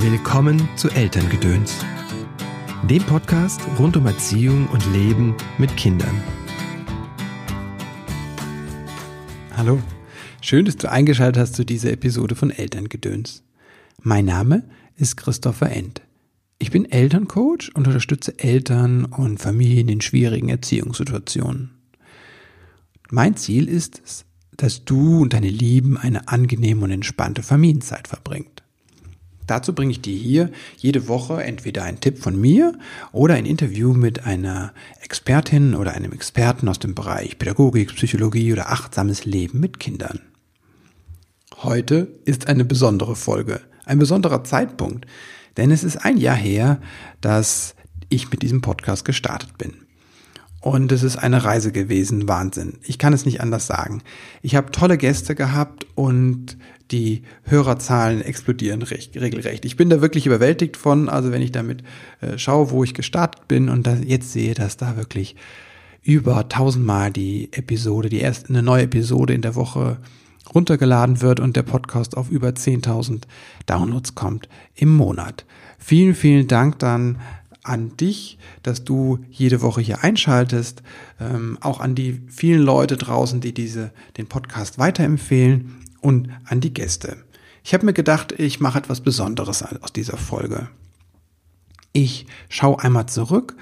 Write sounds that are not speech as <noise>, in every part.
Willkommen zu Elterngedöns, dem Podcast rund um Erziehung und Leben mit Kindern. Hallo, schön, dass du eingeschaltet hast zu dieser Episode von Elterngedöns. Mein Name ist Christopher End. Ich bin Elterncoach und unterstütze Eltern und Familien in schwierigen Erziehungssituationen. Mein Ziel ist es, dass du und deine Lieben eine angenehme und entspannte Familienzeit verbringt. Dazu bringe ich dir hier jede Woche entweder einen Tipp von mir oder ein Interview mit einer Expertin oder einem Experten aus dem Bereich Pädagogik, Psychologie oder achtsames Leben mit Kindern. Heute ist eine besondere Folge, ein besonderer Zeitpunkt, denn es ist ein Jahr her, dass ich mit diesem Podcast gestartet bin. Und es ist eine Reise gewesen, Wahnsinn. Ich kann es nicht anders sagen. Ich habe tolle Gäste gehabt und die Hörerzahlen explodieren recht, regelrecht. Ich bin da wirklich überwältigt von, also wenn ich damit äh, schaue, wo ich gestartet bin und da jetzt sehe, dass da wirklich über tausendmal die Episode, die erste eine neue Episode in der Woche runtergeladen wird und der Podcast auf über 10.000 Downloads kommt im Monat. Vielen, vielen Dank dann an dich, dass du jede Woche hier einschaltest, ähm, auch an die vielen Leute draußen, die diese, den Podcast weiterempfehlen und an die Gäste. Ich habe mir gedacht, ich mache etwas Besonderes aus dieser Folge. Ich schaue einmal zurück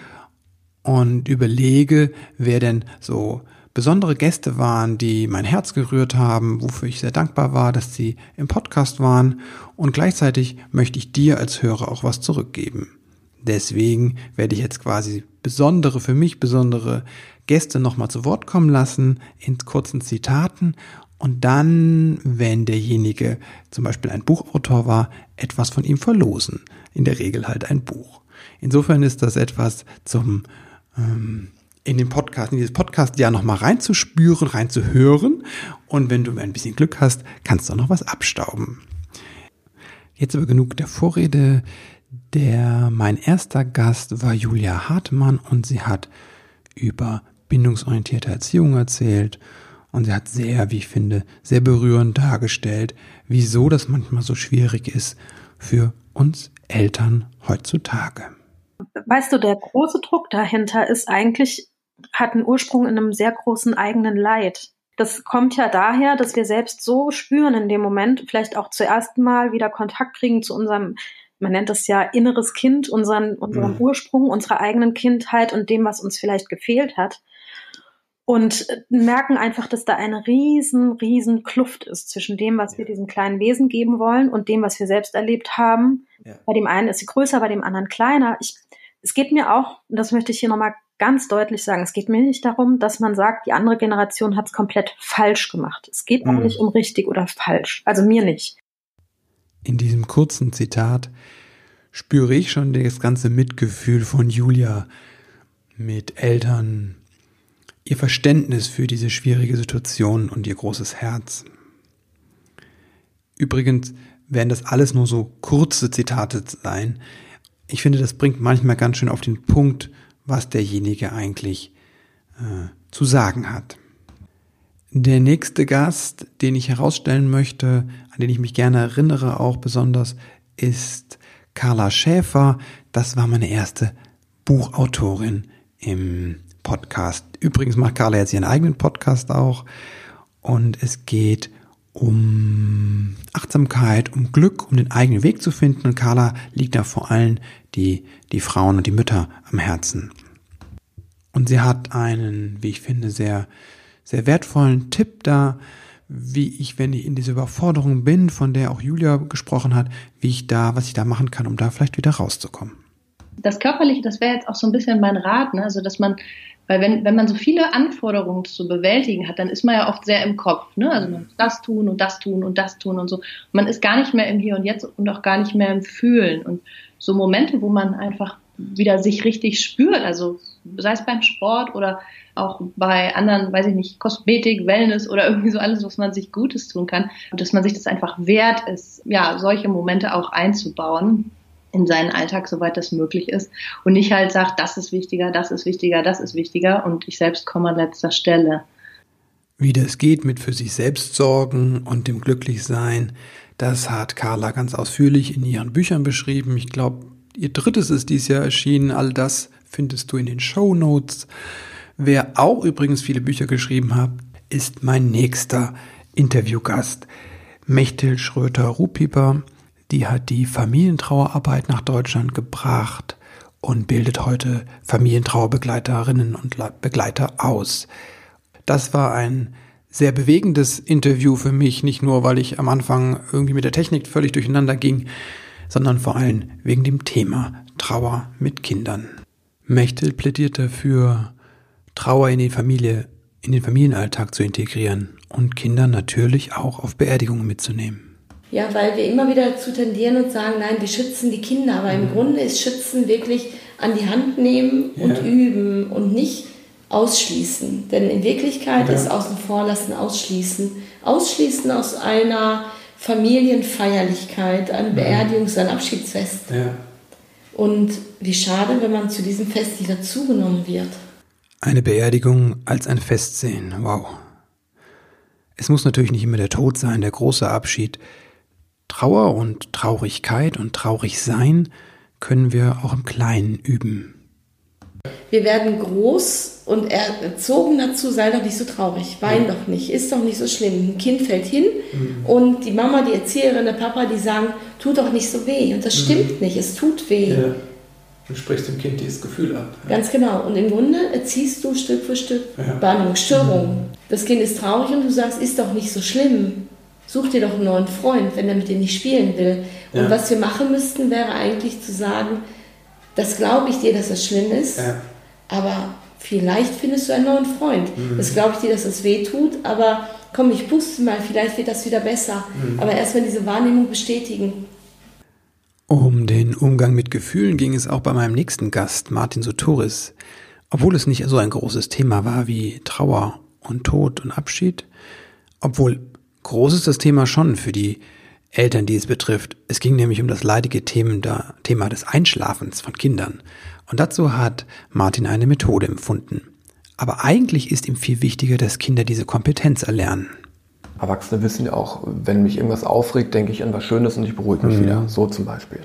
und überlege, wer denn so besondere Gäste waren, die mein Herz gerührt haben, wofür ich sehr dankbar war, dass sie im Podcast waren und gleichzeitig möchte ich dir als Hörer auch was zurückgeben. Deswegen werde ich jetzt quasi besondere, für mich besondere Gäste nochmal zu Wort kommen lassen in kurzen Zitaten und dann, wenn derjenige zum Beispiel ein Buchautor war, etwas von ihm verlosen. In der Regel halt ein Buch. Insofern ist das etwas zum ähm, in den Podcast, in dieses Podcast ja nochmal reinzuspüren, reinzuhören. Und wenn du ein bisschen Glück hast, kannst du auch noch was abstauben. Jetzt aber genug der Vorrede. Der, mein erster Gast war Julia Hartmann und sie hat über bindungsorientierte Erziehung erzählt und sie hat sehr, wie ich finde, sehr berührend dargestellt, wieso das manchmal so schwierig ist für uns Eltern heutzutage. Weißt du, der große Druck dahinter ist eigentlich, hat einen Ursprung in einem sehr großen eigenen Leid. Das kommt ja daher, dass wir selbst so spüren in dem Moment, vielleicht auch zuerst mal wieder Kontakt kriegen zu unserem, man nennt das ja inneres Kind, unseren, unserem mhm. Ursprung, unserer eigenen Kindheit und dem, was uns vielleicht gefehlt hat und merken einfach, dass da eine riesen, riesen Kluft ist zwischen dem, was wir diesem kleinen Wesen geben wollen und dem, was wir selbst erlebt haben. Ja. Bei dem einen ist sie größer, bei dem anderen kleiner. Ich, es geht mir auch, und das möchte ich hier nochmal ganz deutlich sagen, es geht mir nicht darum, dass man sagt, die andere Generation hat es komplett falsch gemacht. Es geht mhm. auch nicht um richtig oder falsch. Also mir nicht. In diesem kurzen Zitat spüre ich schon das ganze Mitgefühl von Julia mit Eltern, ihr Verständnis für diese schwierige Situation und ihr großes Herz. Übrigens werden das alles nur so kurze Zitate sein. Ich finde, das bringt manchmal ganz schön auf den Punkt, was derjenige eigentlich äh, zu sagen hat. Der nächste Gast, den ich herausstellen möchte, an den ich mich gerne erinnere, auch besonders, ist Carla Schäfer. Das war meine erste Buchautorin im Podcast. Übrigens macht Carla jetzt ihren eigenen Podcast auch. Und es geht um Achtsamkeit, um Glück, um den eigenen Weg zu finden. Und Carla liegt da vor allem die, die Frauen und die Mütter am Herzen. Und sie hat einen, wie ich finde, sehr, sehr wertvollen Tipp da, wie ich, wenn ich in dieser Überforderung bin, von der auch Julia gesprochen hat, wie ich da, was ich da machen kann, um da vielleicht wieder rauszukommen. Das Körperliche, das wäre jetzt auch so ein bisschen mein Rat, ne? also dass man weil wenn, wenn man so viele Anforderungen zu bewältigen hat, dann ist man ja oft sehr im Kopf. Ne? Also man muss das tun und das tun und das tun und so. Man ist gar nicht mehr im Hier und Jetzt und auch gar nicht mehr im Fühlen. Und so Momente, wo man einfach wieder sich richtig spürt, also sei es beim Sport oder auch bei anderen, weiß ich nicht, Kosmetik, Wellness oder <laughs> irgendwie so alles, was man sich Gutes tun kann, dass man sich das einfach wert ist, ja, solche Momente auch einzubauen in seinen Alltag, soweit das möglich ist. Und nicht halt sagt, das ist wichtiger, das ist wichtiger, das ist wichtiger und ich selbst komme an letzter Stelle. Wie das geht mit für sich selbst sorgen und dem Glücklichsein, Das hat Carla ganz ausführlich in ihren Büchern beschrieben. Ich glaube, ihr drittes ist dieses Jahr erschienen. All das findest du in den Show Notes. Wer auch übrigens viele Bücher geschrieben hat, ist mein nächster Interviewgast. Mechtel Schröter-Rupieper, die hat die Familientrauerarbeit nach Deutschland gebracht und bildet heute Familientrauerbegleiterinnen und Begleiter aus. Das war ein sehr bewegendes Interview für mich, nicht nur, weil ich am Anfang irgendwie mit der Technik völlig durcheinander ging, sondern vor allem wegen dem Thema Trauer mit Kindern. Mechtel plädiert dafür, Trauer in die Familie, in den Familienalltag zu integrieren und Kinder natürlich auch auf Beerdigungen mitzunehmen. Ja, weil wir immer wieder dazu tendieren und sagen, nein, wir schützen die Kinder, aber im mhm. Grunde ist Schützen wirklich an die Hand nehmen und ja. üben und nicht ausschließen. Denn in Wirklichkeit ja. ist außen vor lassen ausschließen. Ausschließen aus einer Familienfeierlichkeit, eine Beerdigung, ein Abschiedsfest. Ja. Und wie schade, wenn man zu diesem Fest nicht dazugenommen wird. Eine Beerdigung als ein Fest sehen, wow. Es muss natürlich nicht immer der Tod sein, der große Abschied. Trauer und Traurigkeit und Traurigsein können wir auch im Kleinen üben. Wir werden groß und erzogen dazu, sei doch nicht so traurig, wein ja. doch nicht, ist doch nicht so schlimm. Ein Kind fällt hin mhm. und die Mama, die Erzieherin, der Papa, die sagen, tut doch nicht so weh. Und das mhm. stimmt nicht, es tut weh. Ja. Du sprichst dem Kind dieses Gefühl ab. Ja. Ganz genau. Und im Grunde erziehst du Stück für Stück ja. Bannung, Störung. Mhm. Das Kind ist traurig und du sagst, ist doch nicht so schlimm. Such dir doch einen neuen Freund, wenn er mit dir nicht spielen will. Und ja. was wir machen müssten, wäre eigentlich zu sagen, das glaube ich dir, dass das schlimm ist, aber vielleicht findest du einen neuen Freund. Mhm. Das glaube ich dir, dass das weh tut, aber komm, ich puste mal, vielleicht wird das wieder besser. Mhm. Aber erstmal diese Wahrnehmung bestätigen. Um den Umgang mit Gefühlen ging es auch bei meinem nächsten Gast, Martin Sotoris. Obwohl es nicht so ein großes Thema war wie Trauer und Tod und Abschied, obwohl groß ist das Thema schon für die Eltern, die es betrifft. Es ging nämlich um das leidige Thema des Einschlafens von Kindern. Und dazu hat Martin eine Methode empfunden. Aber eigentlich ist ihm viel wichtiger, dass Kinder diese Kompetenz erlernen. Erwachsene wissen ja auch, wenn mich irgendwas aufregt, denke ich an was Schönes und ich beruhige mich mhm. wieder. So zum Beispiel.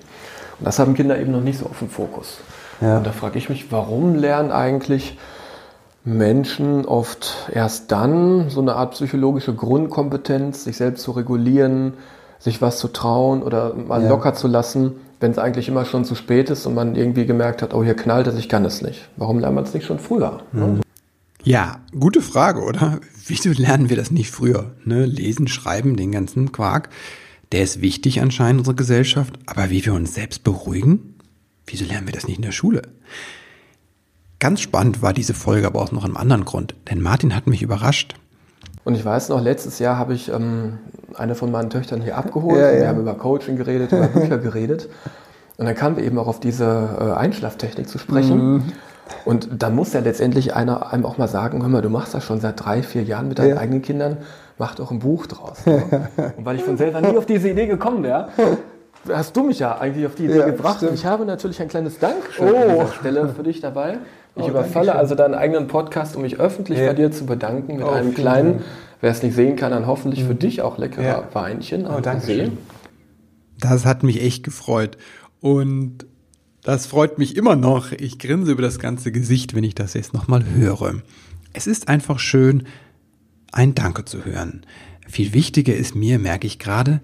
Und das haben Kinder eben noch nicht so auf dem Fokus. Ja. Und da frage ich mich, warum lernen eigentlich Menschen oft erst dann so eine Art psychologische Grundkompetenz, sich selbst zu regulieren, sich was zu trauen oder mal ja. locker zu lassen, wenn es eigentlich immer schon zu spät ist und man irgendwie gemerkt hat, oh, hier knallt es, ich kann es nicht. Warum lernt man es nicht schon früher? Mhm. Ja, gute Frage, oder? <laughs> Wieso lernen wir das nicht früher? Ne? Lesen, schreiben, den ganzen Quark. Der ist wichtig anscheinend in unserer Gesellschaft. Aber wie wir uns selbst beruhigen? Wieso lernen wir das nicht in der Schule? Ganz spannend war diese Folge aber auch noch einem anderen Grund. Denn Martin hat mich überrascht. Und ich weiß noch, letztes Jahr habe ich ähm, eine von meinen Töchtern hier abgeholt. Ja, ja. Wir haben über Coaching geredet, über <laughs> Bücher geredet. Und dann kamen wir eben auch auf diese äh, Einschlaftechnik zu sprechen. Mhm. Und da muss ja letztendlich einer einem auch mal sagen, hör mal, du machst das schon seit drei, vier Jahren mit deinen ja. eigenen Kindern, mach doch ein Buch draus. <laughs> Und weil ich von selber nie auf diese Idee gekommen wäre, hast du mich ja eigentlich auf die Idee ja, gebracht. Stimmt. Ich habe natürlich ein kleines Dankeschön oh. an dieser Stelle für dich dabei. Ich oh, überfalle also deinen eigenen Podcast, um mich öffentlich ja. bei dir zu bedanken mit oh, einem kleinen, Dank. wer es nicht sehen kann, dann hoffentlich für mhm. dich auch leckerer ja. Weinchen. Oh, danke. Das hat mich echt gefreut. Und das freut mich immer noch. Ich grinse über das ganze Gesicht, wenn ich das jetzt nochmal höre. Es ist einfach schön, ein Danke zu hören. Viel wichtiger ist mir, merke ich gerade,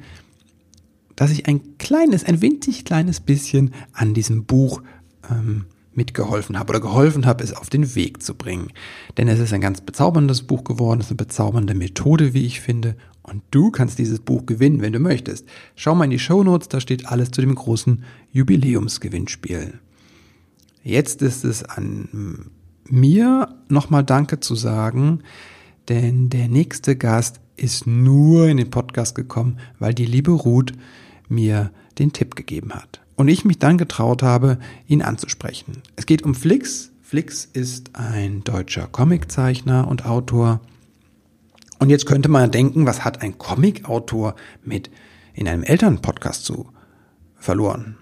dass ich ein kleines, ein winzig kleines bisschen an diesem Buch ähm, mitgeholfen habe oder geholfen habe, es auf den Weg zu bringen. Denn es ist ein ganz bezauberndes Buch geworden, es ist eine bezaubernde Methode, wie ich finde. Und du kannst dieses Buch gewinnen, wenn du möchtest. Schau mal in die Show Notes, da steht alles zu dem großen Jubiläumsgewinnspiel. Jetzt ist es an mir nochmal Danke zu sagen, denn der nächste Gast ist nur in den Podcast gekommen, weil die liebe Ruth mir den Tipp gegeben hat und ich mich dann getraut habe, ihn anzusprechen. Es geht um Flix. Flix ist ein deutscher Comiczeichner und Autor. Und jetzt könnte man denken, was hat ein Comicautor mit in einem Elternpodcast zu verloren?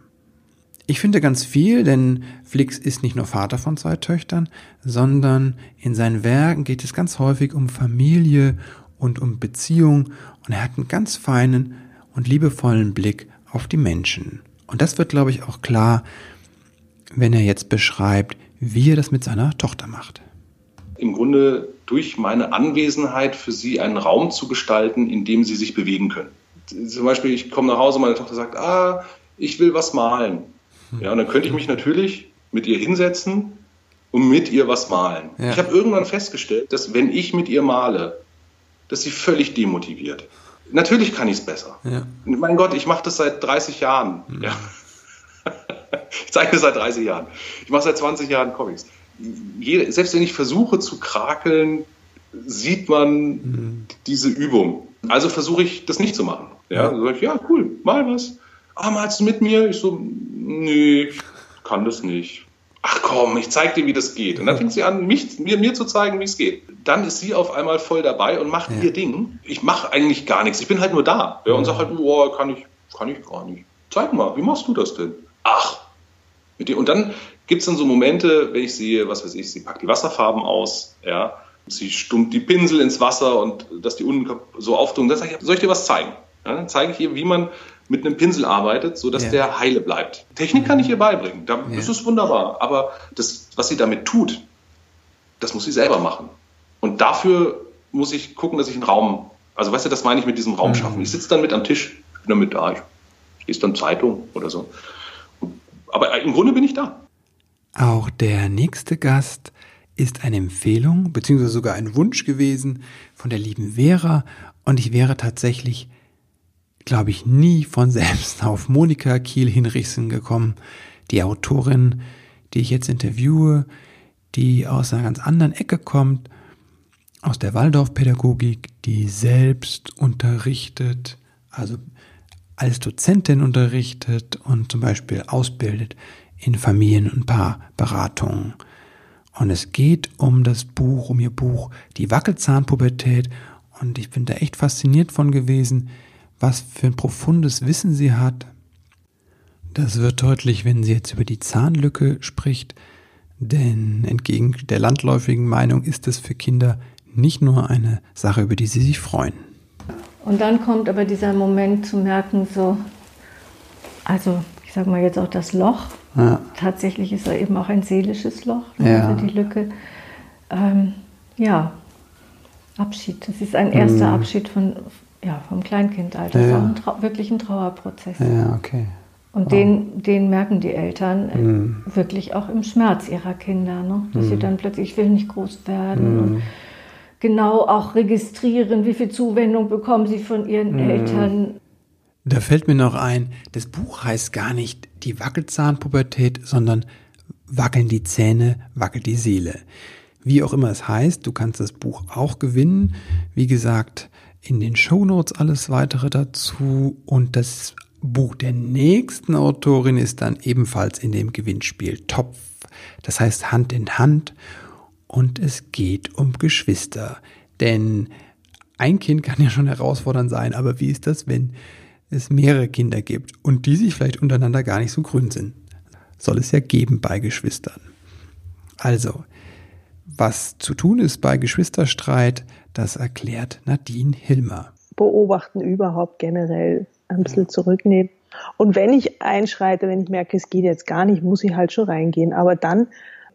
Ich finde ganz viel, denn Flix ist nicht nur Vater von zwei Töchtern, sondern in seinen Werken geht es ganz häufig um Familie und um Beziehung und er hat einen ganz feinen und liebevollen Blick auf die Menschen. Und das wird, glaube ich, auch klar, wenn er jetzt beschreibt, wie er das mit seiner Tochter macht. Im Grunde durch meine Anwesenheit für sie einen Raum zu gestalten, in dem sie sich bewegen können. Zum Beispiel, ich komme nach Hause, meine Tochter sagt, ah, ich will was malen. Ja, und dann könnte ich mich natürlich mit ihr hinsetzen und mit ihr was malen. Ja. Ich habe irgendwann festgestellt, dass wenn ich mit ihr male, dass sie völlig demotiviert. Natürlich kann ich es besser. Ja. Mein Gott, ich mache das seit 30 Jahren. Mhm. Ja. ich zeichne seit 30 Jahren. Ich mache seit 20 Jahren Comics. Jede, selbst wenn ich versuche zu krakeln, sieht man mhm. diese Übung. Also versuche ich das nicht zu machen. Ja, ja. ich, ja, cool, mal was. Ah, malst du mit mir? Ich so, nee, ich kann das nicht. Ach komm, ich zeig dir, wie das geht. Und dann fängt sie an, mich, mir, mir zu zeigen, wie es geht. Dann ist sie auf einmal voll dabei und macht ja. ihr Ding. Ich mache eigentlich gar nichts. Ich bin halt nur da. Ja, und sage halt, oh, kann ich, kann ich gar nicht. Zeig mal, wie machst du das denn? Ach. Und dann gibt es dann so Momente, wenn ich sehe, was weiß ich, sie packt die Wasserfarben aus, ja, sie stummt die Pinsel ins Wasser und dass die unten so auftun. Dann sage ich, soll ich dir was zeigen? Ja, dann zeige ich ihr, wie man mit einem Pinsel arbeitet, sodass ja. der heile bleibt. Technik kann ich ihr beibringen, das ja. ist wunderbar. Aber das, was sie damit tut, das muss sie selber machen. Und dafür muss ich gucken, dass ich einen Raum, also weißt du, das meine ich mit diesem Raum mhm. schaffen. Ich sitze dann mit am Tisch, ich bin dann mit da, ich lese dann Zeitung oder so. Aber im Grunde bin ich da. Auch der nächste Gast ist eine Empfehlung, beziehungsweise sogar ein Wunsch gewesen von der lieben Vera. Und ich wäre tatsächlich glaube ich, nie von selbst auf Monika Kiel-Hinrichsen gekommen, die Autorin, die ich jetzt interviewe, die aus einer ganz anderen Ecke kommt, aus der Waldorfpädagogik, die selbst unterrichtet, also als Dozentin unterrichtet und zum Beispiel ausbildet in Familien- und Paarberatungen. Und es geht um das Buch, um ihr Buch Die Wackelzahnpubertät. Und ich bin da echt fasziniert von gewesen, was für ein profundes Wissen sie hat. Das wird deutlich, wenn sie jetzt über die Zahnlücke spricht, denn entgegen der landläufigen Meinung ist es für Kinder nicht nur eine Sache, über die sie sich freuen. Und dann kommt aber dieser Moment zu merken, so, also ich sage mal jetzt auch das Loch. Ja. Tatsächlich ist er eben auch ein seelisches Loch, ja. also die Lücke. Ähm, ja, Abschied. Das ist ein erster mhm. Abschied von, ja, vom Kleinkindalter. Ja, ja. Trau wirklich ein Trauerprozess. Ja, okay. Und wow. den, den merken die Eltern mhm. wirklich auch im Schmerz ihrer Kinder, ne? dass mhm. sie dann plötzlich, ich will nicht groß werden. Mhm. Und genau auch registrieren, wie viel Zuwendung bekommen sie von ihren mhm. Eltern. Da fällt mir noch ein, das Buch heißt gar nicht die Wackelzahnpubertät, sondern wackeln die Zähne, wackelt die Seele. Wie auch immer es heißt, du kannst das Buch auch gewinnen. Wie gesagt, in den Shownotes alles weitere dazu und das Buch der nächsten Autorin ist dann ebenfalls in dem Gewinnspiel Topf. Das heißt Hand in Hand und es geht um Geschwister. Denn ein Kind kann ja schon herausfordernd sein, aber wie ist das, wenn es mehrere Kinder gibt und die sich vielleicht untereinander gar nicht so grün sind? Soll es ja geben bei Geschwistern. Also, was zu tun ist bei Geschwisterstreit, das erklärt Nadine Hilmer. Beobachten überhaupt generell, ein bisschen zurücknehmen. Und wenn ich einschreite, wenn ich merke, es geht jetzt gar nicht, muss ich halt schon reingehen. Aber dann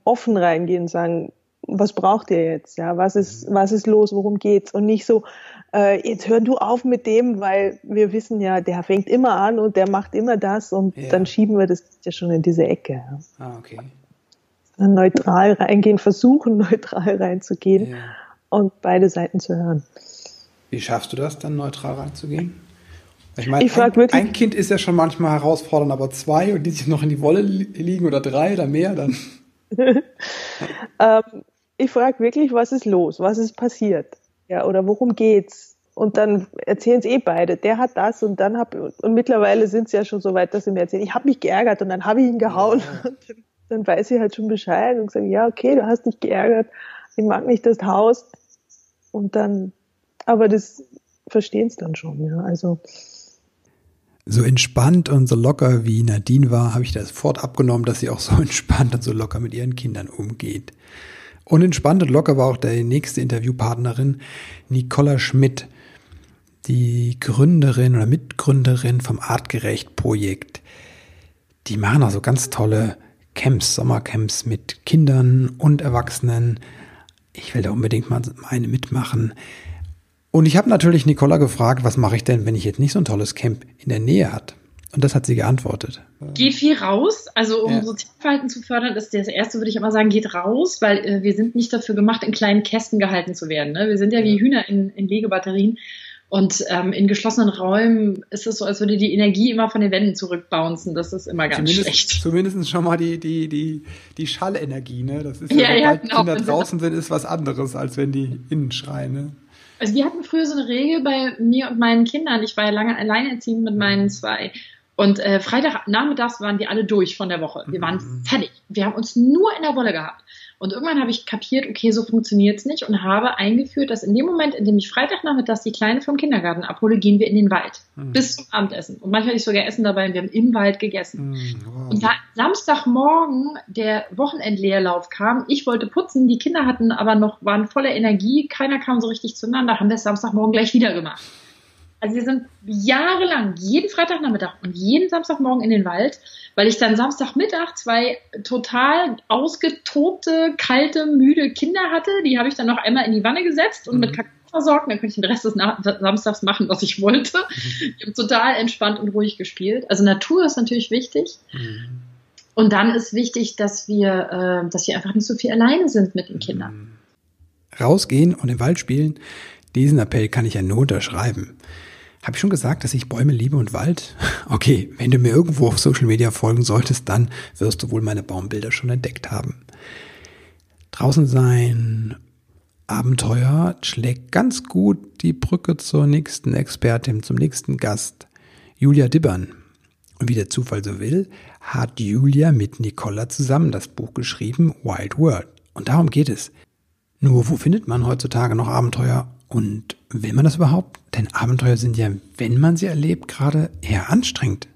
offen reingehen und sagen, was braucht ihr jetzt? Ja, was ist, was ist los? Worum geht's? Und nicht so, äh, jetzt hör du auf mit dem, weil wir wissen ja, der fängt immer an und der macht immer das und ja. dann schieben wir das ja schon in diese Ecke. Ah, okay neutral reingehen, versuchen <laughs> neutral reinzugehen ja. Und beide Seiten zu hören. Wie schaffst du das dann, neutral reinzugehen? Ich meine, ich ein, wirklich, ein Kind ist ja schon manchmal herausfordernd, aber zwei und die sich noch in die Wolle liegen oder drei oder mehr, dann. <laughs> ähm, ich frage wirklich, was ist los? Was ist passiert? Ja, oder worum geht's? Und dann erzählen es eh beide. Der hat das und dann hab und mittlerweile sind sie ja schon so weit, dass sie mir erzählen, ich habe mich geärgert und dann habe ich ihn gehauen. Ja. <laughs> dann weiß ich halt schon Bescheid und sage, ja, okay, du hast dich geärgert, ich mag nicht das Haus. Und dann, aber das verstehen es dann schon, ja, also. So entspannt und so locker wie Nadine war, habe ich das sofort abgenommen, dass sie auch so <laughs> entspannt und so locker mit ihren Kindern umgeht. Und entspannt und locker war auch der nächste Interviewpartnerin, Nicola Schmidt. die Gründerin oder Mitgründerin vom Artgerecht-Projekt. Die machen also ganz tolle Camps, Sommercamps mit Kindern und Erwachsenen. Ich will da unbedingt mal eine mitmachen. Und ich habe natürlich Nicola gefragt, was mache ich denn, wenn ich jetzt nicht so ein tolles Camp in der Nähe hat? Und das hat sie geantwortet. Geht viel raus. Also um ja. Sozialverhalten zu fördern, ist das erste, würde ich immer sagen, geht raus, weil äh, wir sind nicht dafür gemacht, in kleinen Kästen gehalten zu werden. Ne? Wir sind ja wie Hühner in, in Legebatterien. Und ähm, in geschlossenen Räumen ist es so, als würde die Energie immer von den Wänden zurückbouncen. Das ist immer ganz zumindest, schlecht. Zumindest schon mal die, die, die, die Schallenergie, ne? Das ist ja, ja, ja genau. Kinder draußen sind, ist was anderes, als wenn die innen schreien, ne? Also wir hatten früher so eine Regel bei mir und meinen Kindern. Ich war ja lange alleinerziehend mit meinen zwei. Und äh, Freitagnachmittags waren wir alle durch von der Woche. Wir waren mhm. fertig. Wir haben uns nur in der Wolle gehabt. Und irgendwann habe ich kapiert, okay, so funktioniert's nicht und habe eingeführt, dass in dem Moment, in dem ich Freitagnachmittags die Kleine vom Kindergarten abhole, gehen wir in den Wald mhm. bis zum Abendessen. Und manchmal hatte ich sogar Essen dabei und wir haben im Wald gegessen. Mhm, wow. Und da Samstagmorgen der Wochenendleerlauf kam, ich wollte putzen, die Kinder hatten aber noch, waren voller Energie, keiner kam so richtig zueinander, haben wir es Samstagmorgen gleich wieder gemacht. Also wir sind jahrelang jeden Freitagnachmittag und jeden Samstagmorgen in den Wald, weil ich dann Samstagmittag zwei total ausgetobte, kalte, müde Kinder hatte. Die habe ich dann noch einmal in die Wanne gesetzt und mhm. mit Kakao versorgt. Dann konnte ich den Rest des Samstags machen, was ich wollte. Mhm. Ich habe total entspannt und ruhig gespielt. Also Natur ist natürlich wichtig. Mhm. Und dann ist wichtig, dass wir, äh, dass wir einfach nicht so viel alleine sind mit den Kindern. Mhm. Rausgehen und im Wald spielen, diesen Appell kann ich ja nur unterschreiben. Habe ich schon gesagt, dass ich Bäume liebe und Wald? <laughs> Okay, wenn du mir irgendwo auf Social Media folgen solltest, dann wirst du wohl meine Baumbilder schon entdeckt haben. Draußen sein, Abenteuer schlägt ganz gut die Brücke zur nächsten Expertin, zum nächsten Gast, Julia Dibbern. Und wie der Zufall so will, hat Julia mit Nicola zusammen das Buch geschrieben, Wild World. Und darum geht es. Nur wo findet man heutzutage noch Abenteuer und will man das überhaupt? Denn Abenteuer sind ja, wenn man sie erlebt, gerade eher anstrengend.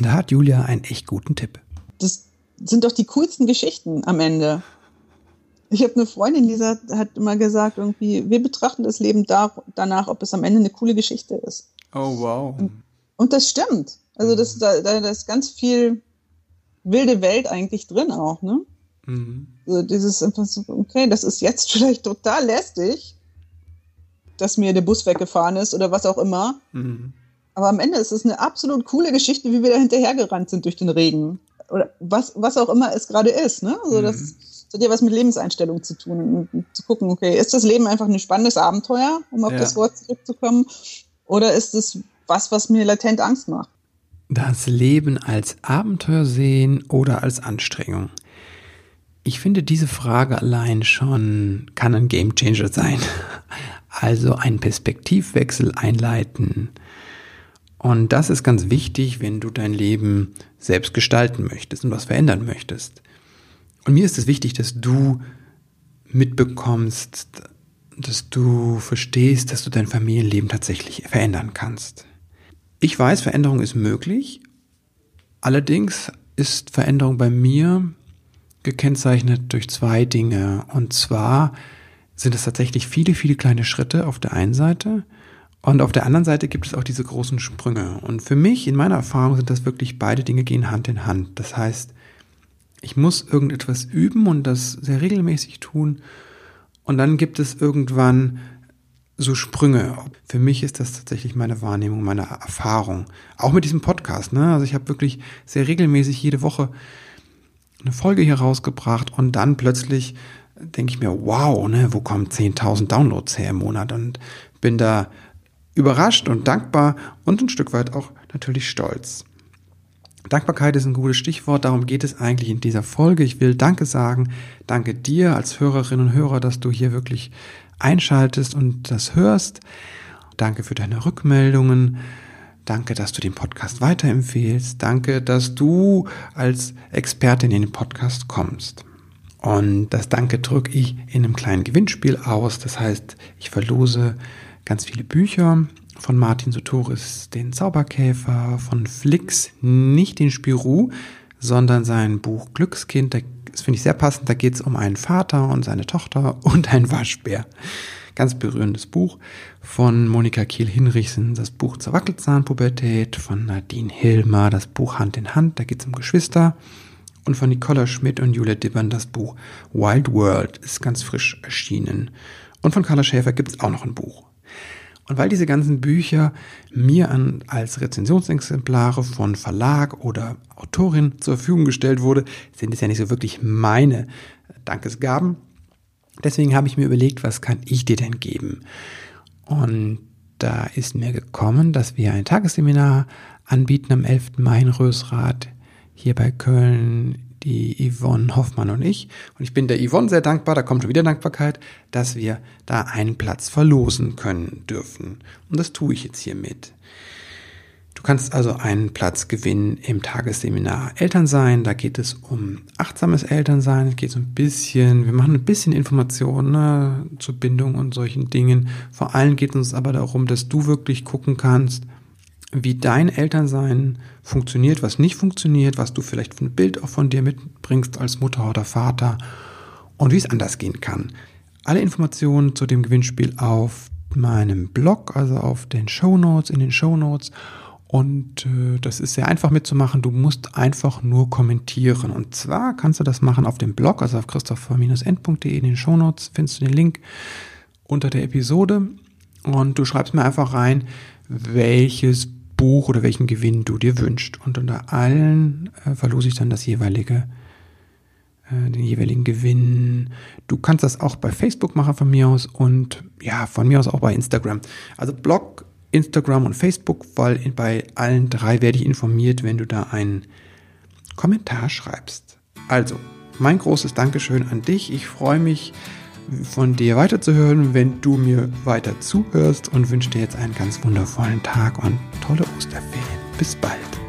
Da hat Julia einen echt guten Tipp. Das sind doch die coolsten Geschichten am Ende. Ich habe eine Freundin, die hat immer gesagt, irgendwie, wir betrachten das Leben da, danach, ob es am Ende eine coole Geschichte ist. Oh, wow. Und, und das stimmt. Also das, da, da ist ganz viel wilde Welt eigentlich drin auch, ne? Mhm. Also dieses einfach so, okay, das ist jetzt <laughs> vielleicht total lästig, dass mir der Bus weggefahren ist oder was auch immer. Mhm. Aber am Ende ist es eine absolut coole Geschichte, wie wir da hinterhergerannt sind durch den Regen. Oder was, was auch immer es gerade ist. Ne? Also mhm. das, das hat ja was mit Lebenseinstellung zu tun. Und zu gucken, okay, ist das Leben einfach ein spannendes Abenteuer, um auf ja. das Wort zurückzukommen? Oder ist es was, was mir latent Angst macht? Das Leben als Abenteuer sehen oder als Anstrengung. Ich finde, diese Frage allein schon kann ein Gamechanger sein also einen Perspektivwechsel einleiten. Und das ist ganz wichtig, wenn du dein Leben selbst gestalten möchtest und was verändern möchtest. Und mir ist es wichtig, dass du mitbekommst, dass du verstehst, dass du dein Familienleben tatsächlich verändern kannst. Ich weiß, Veränderung ist möglich. Allerdings ist Veränderung bei mir gekennzeichnet durch zwei Dinge. Und zwar sind es tatsächlich viele, viele kleine Schritte auf der einen Seite und auf der anderen Seite gibt es auch diese großen Sprünge. Und für mich, in meiner Erfahrung, sind das wirklich beide Dinge gehen Hand in Hand. Das heißt, ich muss irgendetwas üben und das sehr regelmäßig tun. Und dann gibt es irgendwann so Sprünge. Für mich ist das tatsächlich meine Wahrnehmung, meine Erfahrung. Auch mit diesem Podcast. Ne? Also ich habe wirklich sehr regelmäßig jede Woche eine Folge hier rausgebracht und dann plötzlich denke ich mir, wow, ne, wo kommen 10.000 Downloads her im Monat? Und bin da überrascht und dankbar und ein Stück weit auch natürlich stolz. Dankbarkeit ist ein gutes Stichwort, darum geht es eigentlich in dieser Folge. Ich will Danke sagen. Danke dir als Hörerin und Hörer, dass du hier wirklich einschaltest und das hörst. Danke für deine Rückmeldungen. Danke, dass du den Podcast weiterempfehlst. Danke, dass du als Expertin in den Podcast kommst. Und das Danke drücke ich in einem kleinen Gewinnspiel aus. Das heißt, ich verlose ganz viele Bücher von Martin Sotoris, den Zauberkäfer, von Flix, nicht den Spirou, sondern sein Buch Glückskind. Das finde ich sehr passend. Da geht es um einen Vater und seine Tochter und einen Waschbär. Ganz berührendes Buch von Monika Kiel-Hinrichsen, das Buch zur Wackelzahnpubertät, von Nadine Hilmer, das Buch Hand in Hand, da geht es um Geschwister. Und von Nicola Schmidt und Julia Dibbern das Buch Wild World ist ganz frisch erschienen. Und von Carla Schäfer gibt es auch noch ein Buch. Und weil diese ganzen Bücher mir an, als Rezensionsexemplare von Verlag oder Autorin zur Verfügung gestellt wurde, sind es ja nicht so wirklich meine Dankesgaben. Deswegen habe ich mir überlegt, was kann ich dir denn geben? Und da ist mir gekommen, dass wir ein Tagesseminar anbieten am 11. Mai in Rösrath hier bei Köln die Yvonne Hoffmann und ich. Und ich bin der Yvonne sehr dankbar, da kommt schon wieder Dankbarkeit, dass wir da einen Platz verlosen können dürfen. Und das tue ich jetzt hiermit. Du kannst also einen Platz gewinnen im Tagesseminar Elternsein. Da geht es um achtsames Elternsein. Es geht so ein bisschen, wir machen ein bisschen Informationen ne, zur Bindung und solchen Dingen. Vor allem geht es uns aber darum, dass du wirklich gucken kannst, wie dein Elternsein funktioniert, was nicht funktioniert, was du vielleicht ein Bild auch von dir mitbringst als Mutter oder Vater und wie es anders gehen kann. Alle Informationen zu dem Gewinnspiel auf meinem Blog, also auf den Show Notes, in den Show Notes. Und äh, das ist sehr einfach mitzumachen. Du musst einfach nur kommentieren. Und zwar kannst du das machen auf dem Blog, also auf christopher-end.de in den Show Notes findest du den Link unter der Episode. Und du schreibst mir einfach rein, welches Buch oder welchen Gewinn du dir wünschst. Und unter allen äh, verlose ich dann das jeweilige, äh, den jeweiligen Gewinn. Du kannst das auch bei Facebook machen von mir aus und ja, von mir aus auch bei Instagram. Also Blog, Instagram und Facebook, weil bei allen drei werde ich informiert, wenn du da einen Kommentar schreibst. Also, mein großes Dankeschön an dich. Ich freue mich, von dir weiterzuhören, wenn du mir weiter zuhörst und wünsche dir jetzt einen ganz wundervollen Tag und tolle Osterferien. Bis bald.